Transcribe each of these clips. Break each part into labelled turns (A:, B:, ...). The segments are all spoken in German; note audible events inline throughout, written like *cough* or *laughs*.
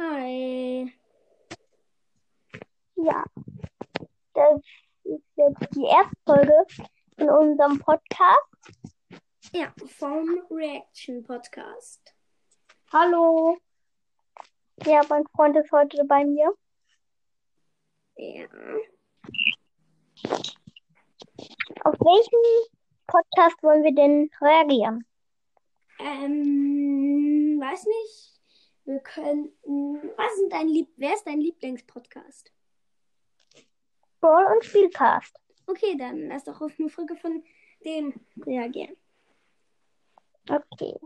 A: Hi.
B: Ja, das ist jetzt die erste Folge von unserem Podcast.
A: Ja, vom Reaction Podcast.
B: Hallo. Ja, mein Freund ist heute bei mir.
A: Ja.
B: Auf welchen Podcast wollen wir denn reagieren?
A: Ähm, weiß nicht. Wir könnten. Was ist dein Lieb Wer ist dein Lieblingspodcast?
B: Ball und Spielcast.
A: Okay, dann lass doch auf eine Folge von dem reagieren.
B: Okay.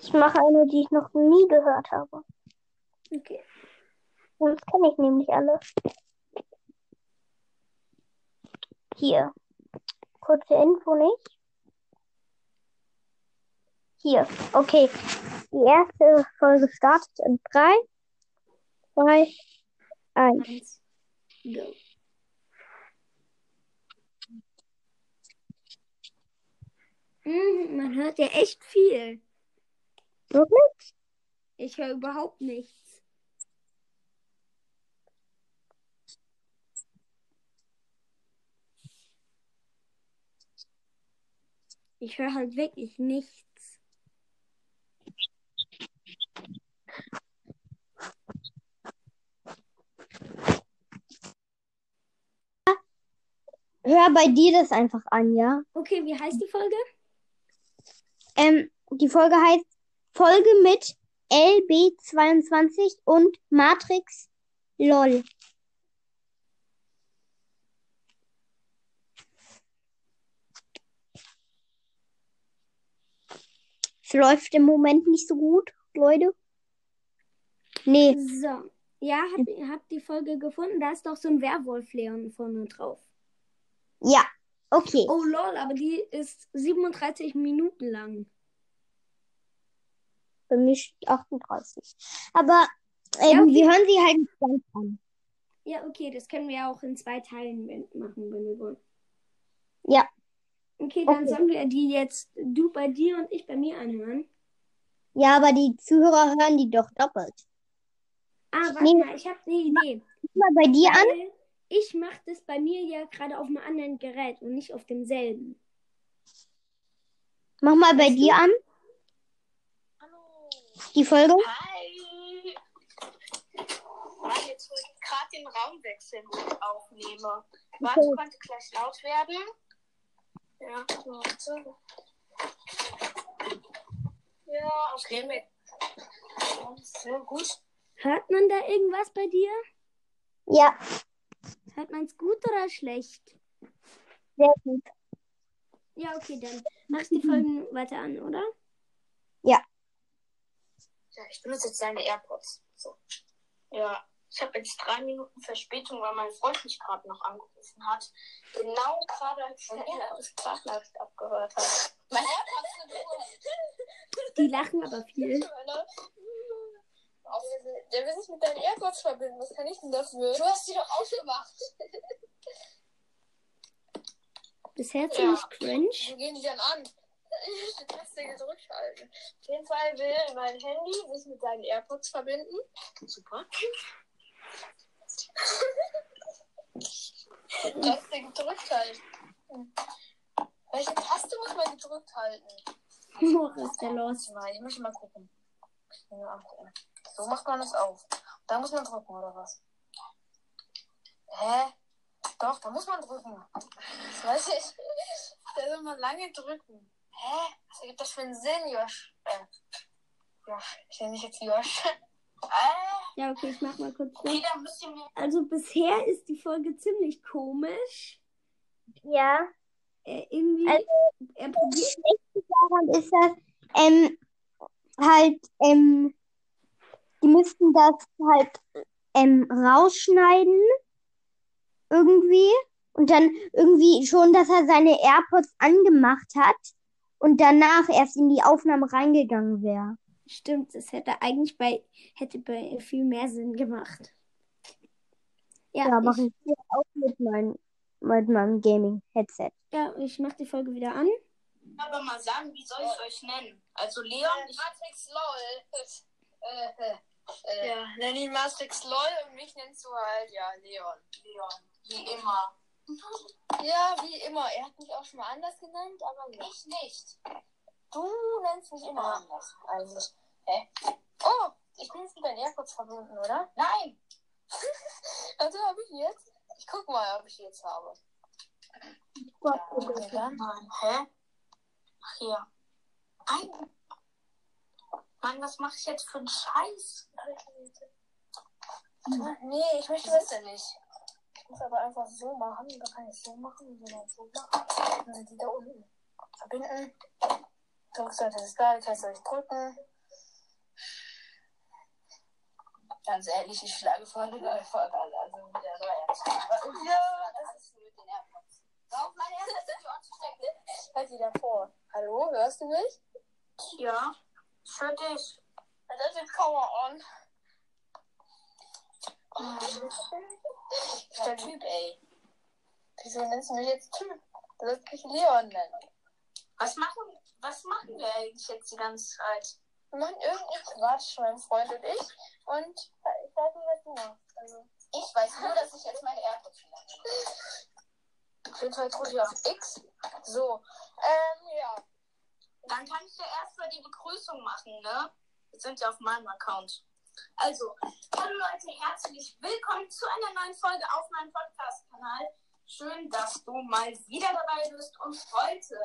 B: Ich mache eine, die ich noch nie gehört habe.
A: Okay.
B: Das kenne ich nämlich alle. Hier. Kurze Info nicht. Hier. Okay. Die erste Folge startet in 3, 2, 1.
A: Eins. Go. Mhm, man hört ja echt viel.
B: Wirklich?
A: Ich höre überhaupt nichts. Ich höre halt wirklich nichts.
B: Hör bei dir das einfach an, ja?
A: Okay, wie heißt die Folge?
B: Ähm, die Folge heißt Folge mit LB22 und Matrix LOL. Es läuft im Moment nicht so gut, Leute. Nee,
A: So. Ja, hab, hab die Folge gefunden. Da ist doch so ein Werwolf-Leon vorne drauf.
B: Ja, okay.
A: Oh lol, aber die ist 37 Minuten lang.
B: Für mich 38. Aber ähm,
A: Ja, okay.
B: wir hören sie halt nicht ganz an.
A: Ja, okay, das können wir auch in zwei Teilen machen, wenn wir wollen.
B: Ja,
A: Okay, dann
B: Okay.
A: sollen wir die jetzt du bei dir und ich bei mir anhören.
B: ja, aber die Zuhörer hören die doch doppelt.
A: Ah, warte
B: Nee.
A: mal, ich habe eine Idee.
B: Mal bei dir an.
A: Ich mache das bei mir ja gerade auf einem anderen Gerät und nicht auf demselben.
B: Mach mal bei dir an,
C: Hallo.
B: die Folge.
C: Hi. Warte, jetzt wo ich gerade den Raum wechseln wo ich aufnehme. Warte,
B: Okay.
C: könnte gleich laut werden. Ja, warte. Ja, okay. Mit. Sehr gut.
A: Hört man da irgendwas bei dir?
B: Ja,
A: Hört man es gut oder schlecht?
B: sehr gut.
A: Ja, okay, dann machst die Folgen weiter an, oder?
C: Ja, ich benutze jetzt seine AirPods. So. Ja, ich habe jetzt drei Minuten Verspätung, weil mein Freund mich gerade noch angerufen hat. Genau gerade als er das Sprachnachricht abgehört hat. Meine AirPods sind Ruhe.
A: Die lachen aber viel.
C: Der will sich mit deinen AirPods verbinden. Was kann ich denn dafür? Du hast die doch ausgemacht.
A: Bisher
C: Ja.
A: ziemlich cringe.
C: Wo gehen die dann an? *laughs* Die Taste gedrückt halten. Auf jeden Fall will mein Handy sich mit seinen AirPods verbinden. Super. *laughs* Taste gedrückt halten. Welche Taste muss man gedrückt halten?
A: Was ist da los?
C: Ich möchte mal gucken. Ich will mal angucken. So macht man das auf. Da muss man drücken, oder was? Hä? Doch, da muss man drücken. Das weiß ich. Da soll man lange drücken. Hä? Was ergibt das für einen Sinn, Josh? Äh, Josh. Ich nenne dich jetzt Josh. Äh,
A: Ja, okay, ich mach mal kurz.
C: okay,
A: Weg.
C: dann müsst ihr mir.
A: Also bisher ist die Folge ziemlich komisch.
B: Ja.
A: Äh, irgendwie,
B: Also,
A: er
B: Das
A: probiert.
B: Schlechte daran ist, dass ähm, halt, ähm, die müssten das halt ähm, rausschneiden. Irgendwie. Und dann irgendwie schon, dass er seine AirPods angemacht hat und danach erst in die Aufnahme reingegangen wäre.
A: Stimmt, das hätte eigentlich bei, hätte bei viel mehr Sinn gemacht. Ja,
B: Ja,
A: ich,
B: mache ich hier auch mit, mein, mit meinem Gaming-Headset.
A: ja, ich mach die Folge wieder an.
C: Aber mal sagen, wie soll ich euch nennen? Also Leon. Ich... Matrix LOL. *laughs* Äh.
D: Ja, nenn ihn Mastrix LOL und mich nennst du halt, ja, Leon.
C: Leon. Wie immer.
D: Ja, wie immer. Er hat mich auch schon mal anders genannt, aber ja.
C: Ich nicht.
D: Du nennst mich immer
C: Ja.
D: anders, eigentlich. Hä? Oh, ich bin jetzt mit deinen AirPods verbunden, oder?
C: Nein. *laughs*
D: Also habe ich jetzt. Ich guck mal, ob ich jetzt habe. Okay, dann.
C: Nein. Hä? Ach hier. Nein. Mann, was mache ich jetzt für einen Scheiß?
D: Nee, ich möchte das ja nicht. Ich muss aber einfach so machen. Da kann ich so machen und so, so machen. Dann sind die da unten. Verbinden. Drückst du das da, kannst du euch drücken. Ganz ehrlich, ich schlage vor eine neue Folge an. Also wieder neu Ja, das ist mit den AirPods.
C: Auf meine erste Tür anzustecken.
D: Halt die davor. Hallo, hörst du mich?
C: Ja. Höre dich.
D: Das ist Power on. Der Typ, ey. Wieso nennst du mich jetzt Typ? Du sollst mich Leon nennen.
C: Was machen, was machen wir eigentlich jetzt die ganze Zeit?
D: Wir machen irgendeinen Quatsch, mein Freund und ich. Und ich weiß nicht, was du machst. Also,
C: Ich weiß nur, dass ich jetzt meine AirPods verlange.
D: auf jeden Fall drücke ich auf X. So. Ähm, ja.
C: Dann kann ich ja erstmal die Begrüßung machen, ne? Wir sind ja auf meinem Account. Also, hallo Leute, herzlich willkommen zu einer neuen Folge auf meinem Podcast-Kanal. Schön, dass du mal wieder dabei bist. Und heute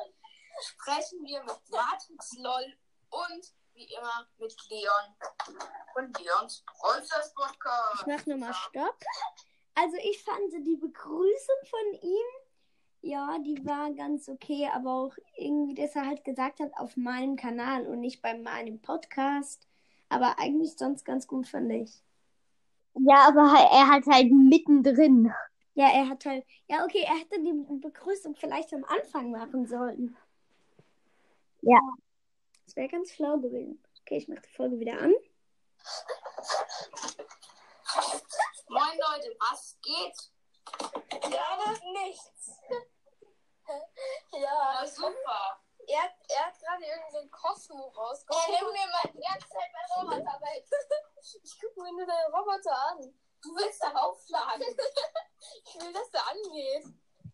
C: sprechen wir mit Matrix LOL und wie immer mit Leon und Leons Rolsters Podcast.
A: Ich mach nochmal Stopp. Also ich fand die Begrüßung von ihm, ja, die war ganz okay, aber auch irgendwie, dass er halt gesagt hat, auf meinem Kanal und nicht bei meinem Podcast. Aber eigentlich sonst ganz gut, fand ich.
B: Ja, aber er hat halt mittendrin.
A: Ja, er hat halt. Ja, okay, er hätte die Begrüßung vielleicht am Anfang machen sollen.
B: Ja.
A: Das wäre ganz schlau gewesen. Okay, ich mache die Folge wieder an.
C: Moin Leute, was geht?
D: Ja, das ist nichts. Ja.
C: Ja, super.
D: Er, hat- er hat gerade irgendeinen Cosmo
C: Ich
D: rausgeholt.
C: nehme mir mal die ganze Zeit mein Roboter weg. *laughs*
D: Ich guck mir nur deinen Roboter an.
C: Du willst da aufschlagen.
D: Ich will, dass der angeht.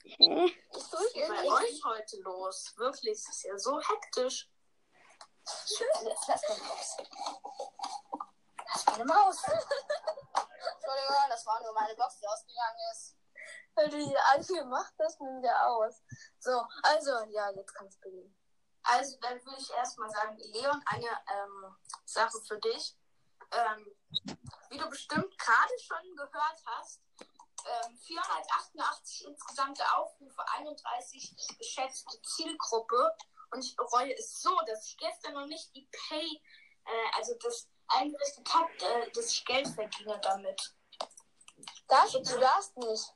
D: Ich
C: Was ist bei
D: irgendwie.
C: euch heute los? Wirklich, es ist ja so hektisch. *laughs*
D: Jetzt lass mal los. Das ist meine Maus.
C: Entschuldigung, das war nur meine Box, die ausgegangen ist.
D: Weil du die angemacht hast, nimmt der aus. So, also, ja, jetzt kannst du beginnen.
C: Also, dann würde ich erstmal sagen, Leon, eine ähm, Sache für dich. Ähm, wie du bestimmt gerade schon gehört hast, ähm, 488 insgesamte Aufrufe, 31 geschätzte Zielgruppe. Und ich bereue es so, dass ich gestern noch nicht die Pay, äh, also das eingerichtet habe, äh, dass ich Geld verdiene damit.
D: Du, du darfst nicht.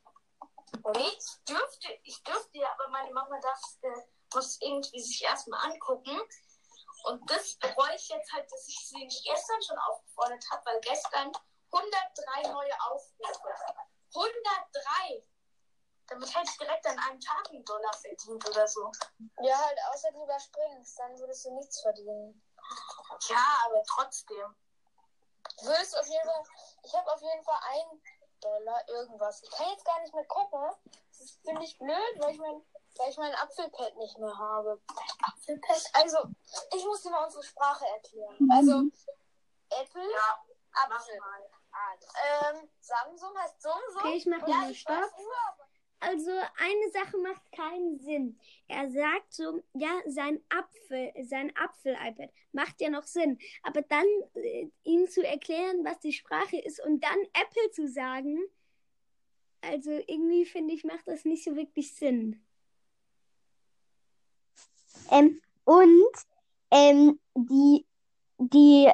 C: Ich dürfte, ich dürfte ja, aber meine Mama darf, äh, muss irgendwie sich erstmal angucken. Und das bereue ich jetzt halt, dass ich sie nicht gestern schon aufgefordert habe, weil gestern 103 neue Aufrufe. 103! Damit hätte ich direkt an einem Tag einen Dollar verdient oder so.
D: Ja, halt, außer du überspringst, dann würdest du nichts verdienen.
C: Ja, aber trotzdem.
D: Du würdest auf jeden Fall, ich habe auf jeden Fall ein Dollar irgendwas. Ich kann jetzt gar nicht mehr gucken. Das ist finde ich blöd, weil ich mein, weil ich mein Apfelpad nicht mehr habe. Apfelpad? Also, ich muss dir mal unsere Sprache erklären. Also, Apple,
C: Ja, mach
D: Apfel.
C: mal.
D: Ähm, Samsung heißt Samsung.
A: Okay, ich mache
D: ja, weiß
A: Stopp. Also eine Sache macht keinen Sinn. Er sagt so, ja, sein Apfel, sein Apfel-iPad macht ja noch Sinn. Aber dann äh, ihm zu erklären, was die Sprache ist und dann Apple zu sagen, also irgendwie finde ich, macht das nicht so wirklich Sinn.
B: Ähm, und ähm, die, die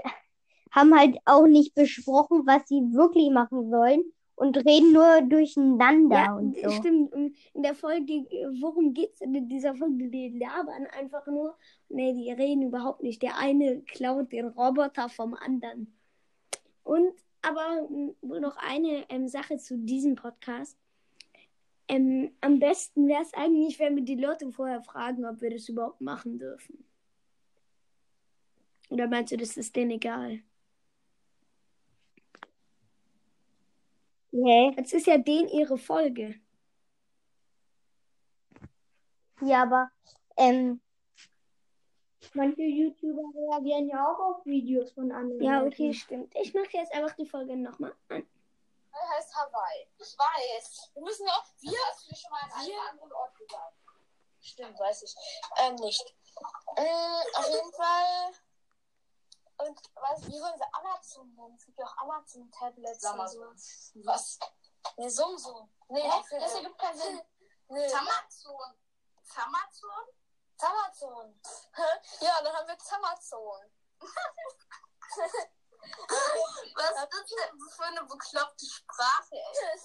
B: haben halt auch nicht besprochen, was sie wirklich machen sollen und reden nur durcheinander
A: Ja,
B: und so.
A: stimmt. In der Folge, worum geht's denn in dieser Folge? Die labern einfach nur. Nee, die reden überhaupt nicht. Der eine klaut den Roboter vom anderen. Und aber m, wohl noch eine ähm, Sache zu diesem Podcast. Ähm, am besten wäre es eigentlich, wenn wir die Leute vorher fragen, ob wir das überhaupt machen dürfen. Oder meinst du, das ist denen egal?
B: Hä?
A: Das ist ja den ihre Folge.
B: Ja, aber ähm, manche YouTuber reagieren ja auch auf Videos von anderen.
A: Ja,
B: Leuten.
A: okay, stimmt. Ich mache jetzt einfach die Folge nochmal an.
D: Das heißt Hawaii.
C: Ich weiß.
D: Wir müssen auch.
C: Wir hast du schon mal an einem anderen Ort gesagt.
D: Stimmt, weiß ich. Ähm, nicht. Ähm, auf jeden Fall. Und was, wie wollen sie Amazon nennen? Es gibt ja auch Amazon-Tablets. und
C: Amazon.
D: so.
C: Was?
D: Nee, Sumsum. Nee,
C: Hä?
D: für
C: Das ergibt keinen Sinn. *laughs*
D: Nee.
C: Zamazon. Zamazon?
D: Zamazon. *laughs* ja, dann haben wir Zamazon. *laughs*
C: Was ist das denn für eine bekloppte Sprache, ey?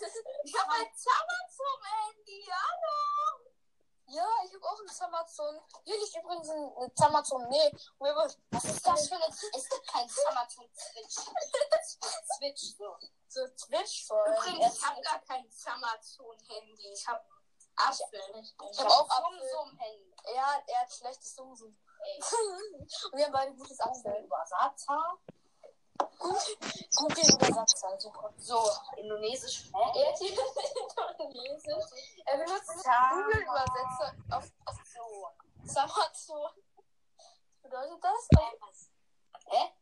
C: Ich habe ein Zamazon im Handy, hallo.
D: Ja, ich habe auch Zamazon. Hier liegt übrigens ein, Zamazon. Nee, was
C: Was ist das für eine... Es gibt kein Zamazon Switch. *laughs* Switch, so.
D: So Twitch voll.
C: Übrigens, ich habe gar kein Zamazon-Handy. Ich habe Apfel.
D: Ich hab auch Apfel.
C: Sumsum-Handy.
D: Ja, er hat schlechtes Sumsum.
C: Ey.
D: Und *laughs* wir haben beide gutes Apfel.
C: Übersetzer.
D: Google Übersetzer, super.
C: So, Indonesisch.
D: Er
C: Hä? *laughs*
D: Indonesisch. Er benutzt Google Übersetzer auf, auf
C: So.
D: Samazon. Was bedeutet das?
C: Hä?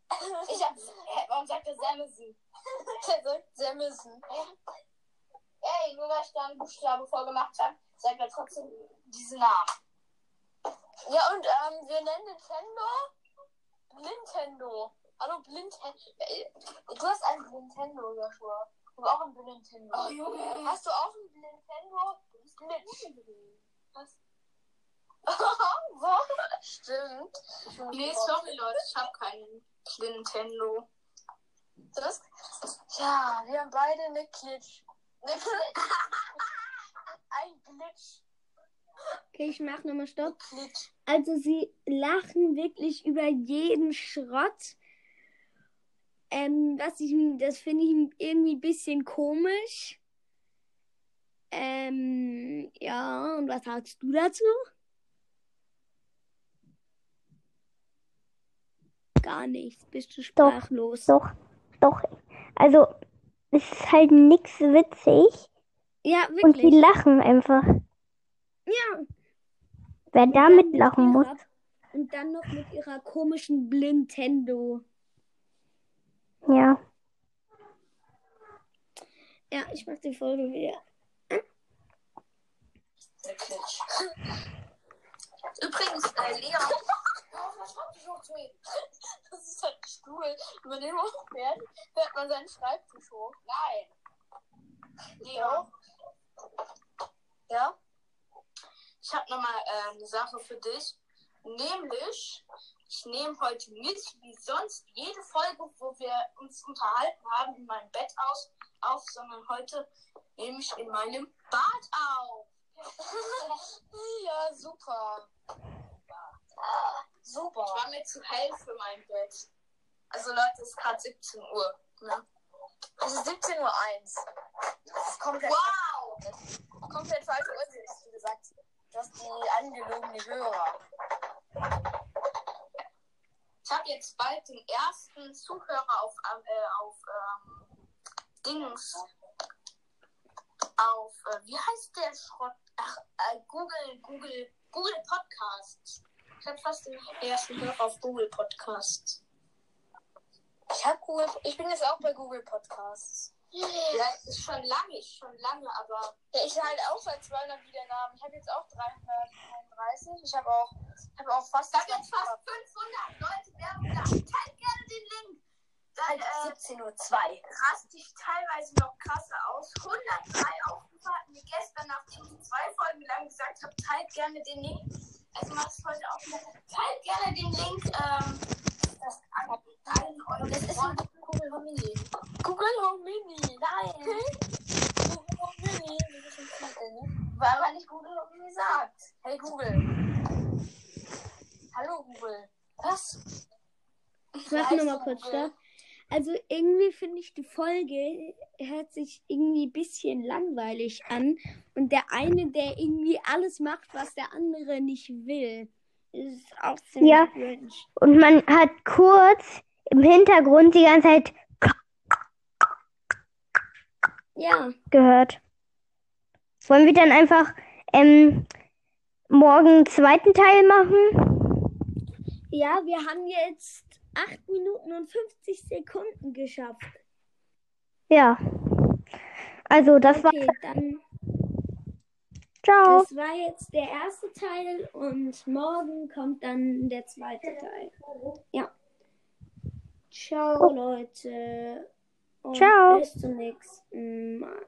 C: Ich hab... Hä? Warum sagt er Samson? *laughs*
D: Er sagt Semmelsen.
C: Ey, nur weil ich da einen Buchstabe vorgemacht habe, sagt er trotzdem diesen Namen.
D: Ja, und ähm, wir nennen Nintendo Nintendo. Hallo, Blindhändler. Du hast einen Nintendo, Joshua. Du hast auch einen Nintendo.
C: Oh, Junge.
D: Hast du auch einen Nintendo? Glitch. Was? *laughs* so? Stimmt.
C: Nee, sorry Leute, ich habe keinen Nintendo.
D: Das? Ja, wir haben beide eine Glitch. Eine Glitch. *laughs* Ein Glitch.
A: Okay, ich mache nochmal Stopp.
D: Glitch.
A: Also sie lachen wirklich über jeden Schrott. Ähm, was ich, das finde ich irgendwie ein bisschen komisch. Ähm, ja, und was sagst du dazu? Gar nichts, bist du
B: Doch,
A: sprachlos.
B: Doch, doch. Also, es ist halt nix witzig
A: Ja,
B: und die
A: wirklich.
B: lachen einfach.
A: Ja.
B: Wer
A: Und
B: da
A: dann mit
B: mitlachen muss.
A: Und dann noch mit ihrer komischen Blintendo.
B: Ja.
A: Ja, ich mach die Folge wieder.
C: Der Glitch. Übrigens, äh, Leon.
D: Was *laughs* mir? Das ist halt ein Stuhl. Über den hochfährt, fährt man seinen Schreibtisch hoch.
C: Nein. Leon,
D: Ja?
C: ich habe nochmal äh, eine Sache für dich. Nämlich, ich nehme heute nicht wie sonst jede Folge, wo wir uns unterhalten haben, in meinem Bett aus, auf, sondern heute nehme ich in meinem Bad auf. *laughs*
D: ja, super.
C: Ich
D: Super.
C: war mir zu hell für mein Bett. Also Leute, es ist gerade 17 Uhr. Ne?
D: Es ist 17.01 Uhr. Das ist komplett,
C: Wow!
D: komplett falsche Uhrzeit, hast du gesagt. Das ist die angelogene Hörer.
C: Ich habe jetzt bald den ersten Zuhörer auf, ähm, äh, auf ähm, Dings. Auf, äh, wie heißt der Schrott? Ach, äh, Google, Google, Google Podcast. Ich habe fast den ersten Hörer auf Google Podcast.
D: Ich hab Google, ich bin jetzt auch bei Google Podcasts.
C: Ja, ist schon lange, ist schon lange, aber
D: Ja, ich halt auch seit 200 Wiedergaben. Ich habe jetzt auch 331. Ich habe auch, hab auch fast.
C: ich habe jetzt fast 500 Leute Teilt gerne den Link. Dann äh,
D: 17.02 Uhr.
C: raste ich teilweise noch krasser aus. 103 Aufrufe wir gestern, nachdem ich zwei Folgen lang gesagt habe, teilt gerne den Link. Also macht es heute auch wieder. Teilt gerne den Link. Ähm, das an allen
D: Das ist ein Google Home Mini. Google Home Mini. Nein. Google Home Mini. Das ist ein Titel, ne?
C: Weil man nicht Google Home gesagt.
D: Hey Google. Hallo Google. Was?
A: Ich mach nochmal kurz. Stopp. Also irgendwie finde ich die Folge hört sich irgendwie ein bisschen langweilig an. Und der eine, der irgendwie alles macht, was der andere nicht will. Ist auch ziemlich
B: Ja.
A: cringe.
B: Und man hat kurz im Hintergrund die ganze Zeit.
A: Ja,
B: gehört. Wollen wir dann einfach ähm, morgen einen zweiten Teil machen?
A: ja, wir haben jetzt 8 Minuten und 50 Sekunden geschafft.
B: Ja. Also, das war.
A: Okay, dann,
B: Ciao.
A: das war jetzt der erste Teil und morgen kommt dann der zweite Teil. Ja. Ciao, Leute. Und
B: Ciao.
A: bis zum nächsten Mal.